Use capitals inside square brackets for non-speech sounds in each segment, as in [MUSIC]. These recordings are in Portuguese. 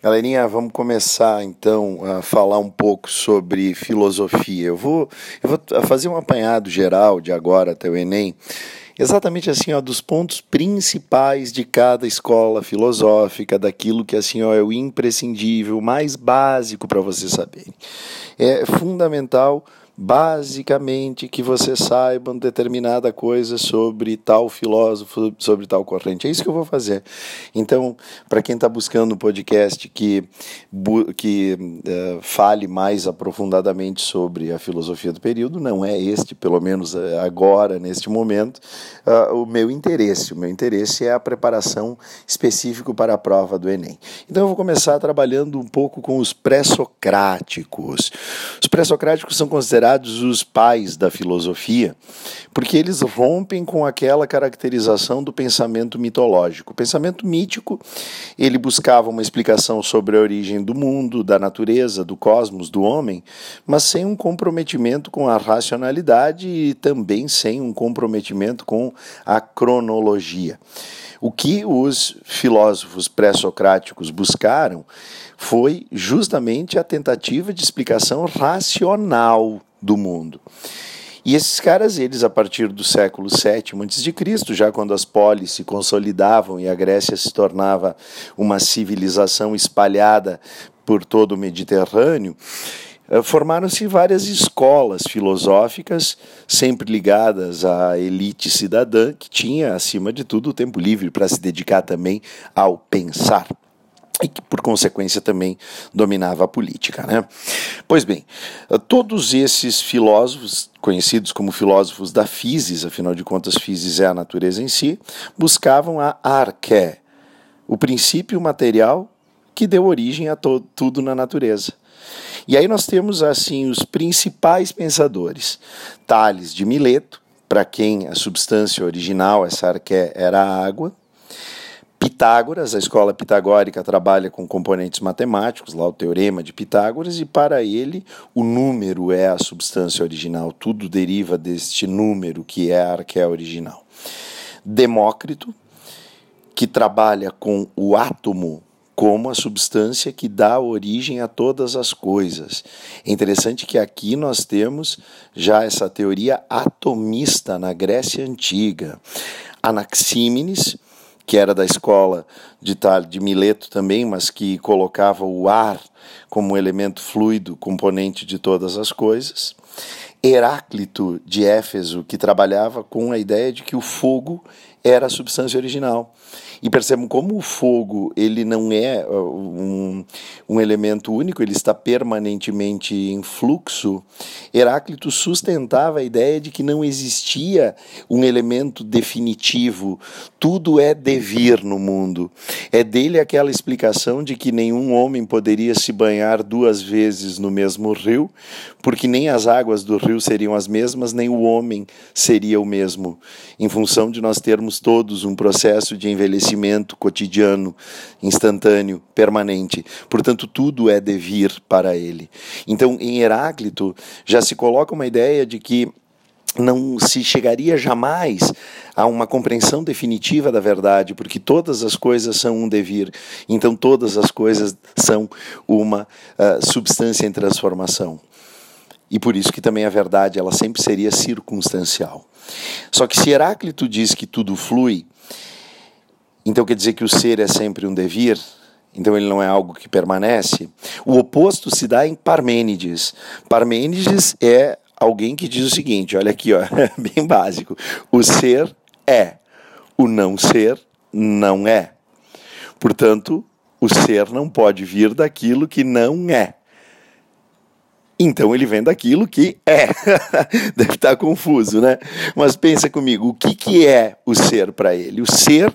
Galerinha, vamos começar então a falar um pouco sobre filosofia. Eu vou, eu vou fazer um apanhado geral de agora até o Enem, exatamente assim, ó, dos pontos principais de cada escola filosófica, daquilo que assim ó, é o imprescindível, mais básico para você saber. É fundamental basicamente que você saiba determinada coisa sobre tal filósofo, sobre tal corrente. É isso que eu vou fazer. Então, para quem está buscando um podcast que, que uh, fale mais aprofundadamente sobre a filosofia do período, não é este, pelo menos uh, agora, neste momento, uh, o meu interesse. O meu interesse é a preparação específica para a prova do Enem. Então, eu vou começar trabalhando um pouco com os pré-socráticos. Os pré-socráticos são considerados os pais da filosofia, porque eles rompem com aquela caracterização do pensamento mitológico. O pensamento mítico, ele buscava uma explicação sobre a origem do mundo, da natureza, do cosmos, do homem, mas sem um comprometimento com a racionalidade e também sem um comprometimento com a cronologia. O que os filósofos pré-socráticos buscaram foi justamente a tentativa de explicação racional do mundo. E esses caras, eles a partir do século VII a.C., já quando as polis se consolidavam e a Grécia se tornava uma civilização espalhada por todo o Mediterrâneo, eh, formaram-se várias escolas filosóficas, sempre ligadas à elite cidadã, que tinha, acima de tudo, o tempo livre para se dedicar também ao pensar e que, por consequência, também dominava a política. Né? Pois bem, todos esses filósofos, conhecidos como filósofos da physis, afinal de contas, physis é a natureza em si, buscavam a arqué, o princípio material que deu origem a tudo na natureza. E aí nós temos assim os principais pensadores: Tales de Mileto, para quem a substância original, essa arqué, era a água, Pitágoras, a escola pitagórica trabalha com componentes matemáticos, lá o teorema de Pitágoras, e para ele o número é a substância original, tudo deriva deste número que é a arqué original. Demócrito, que trabalha com o átomo como a substância que dá origem a todas as coisas. É interessante que aqui nós temos já essa teoria atomista na Grécia Antiga. Anaxímenes, que era da escola de, de Mileto também, mas que colocava o ar como elemento fluido, componente de todas as coisas. Heráclito de Éfeso, que trabalhava com a ideia de que o fogo era a substância original. E percebam como o fogo ele não é um, um elemento único, ele está permanentemente em fluxo. Heráclito sustentava a ideia de que não existia um elemento definitivo, tudo é devir no mundo. É dele aquela explicação de que nenhum homem poderia se banhar duas vezes no mesmo rio, porque nem as águas do rio seriam as mesmas, nem o homem seria o mesmo, em função de nós termos todos um processo de envelhecimento cotidiano, instantâneo, permanente. Portanto, tudo é devir para ele. Então, em Heráclito, já se coloca uma ideia de que não se chegaria jamais a uma compreensão definitiva da verdade, porque todas as coisas são um devir, então todas as coisas são uma uh, substância em transformação. E por isso que também a verdade ela sempre seria circunstancial. Só que se Heráclito diz que tudo flui, então quer dizer que o ser é sempre um devir, então ele não é algo que permanece. O oposto se dá em Parmênides. Parmênides é alguém que diz o seguinte: olha aqui, ó, [LAUGHS] bem básico. O ser é, o não ser não é. Portanto, o ser não pode vir daquilo que não é. Então ele vem daquilo que é. [LAUGHS] Deve estar confuso, né? Mas pensa comigo, o que, que é o ser para ele? O ser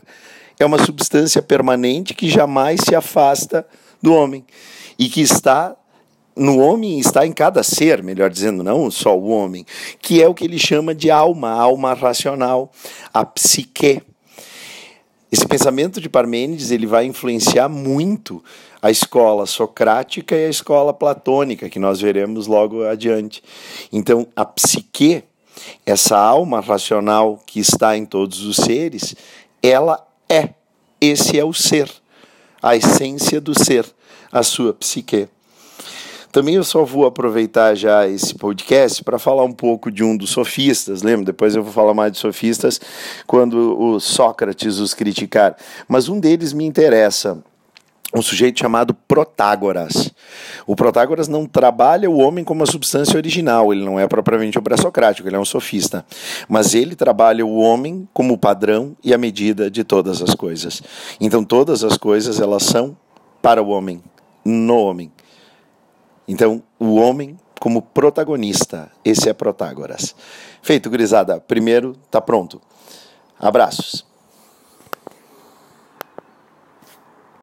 é uma substância permanente que jamais se afasta do homem e que está no homem está em cada ser, melhor dizendo, não só o homem, que é o que ele chama de alma, alma racional, a psique. Esse pensamento de Parmênides ele vai influenciar muito a escola socrática e a escola platônica, que nós veremos logo adiante. Então, a psique, essa alma racional que está em todos os seres, ela é. Esse é o ser. a essência do ser, a sua psique. Também eu só vou aproveitar já esse podcast para falar um pouco de um dos sofistas, lembra? Depois eu vou falar mais de sofistas quando o Sócrates os criticar. Mas um deles me interessa, um sujeito chamado Protágoras. O Protágoras não trabalha o homem como a substância original, ele não é propriamente o pré-socrático, ele é um sofista. Mas ele trabalha o homem como o padrão e a medida de todas as coisas. Então todas as coisas elas são para o homem, no homem. Então, o homem como protagonista, esse é Protágoras. Feito, gurizada. Primeiro, tá pronto. Abraços.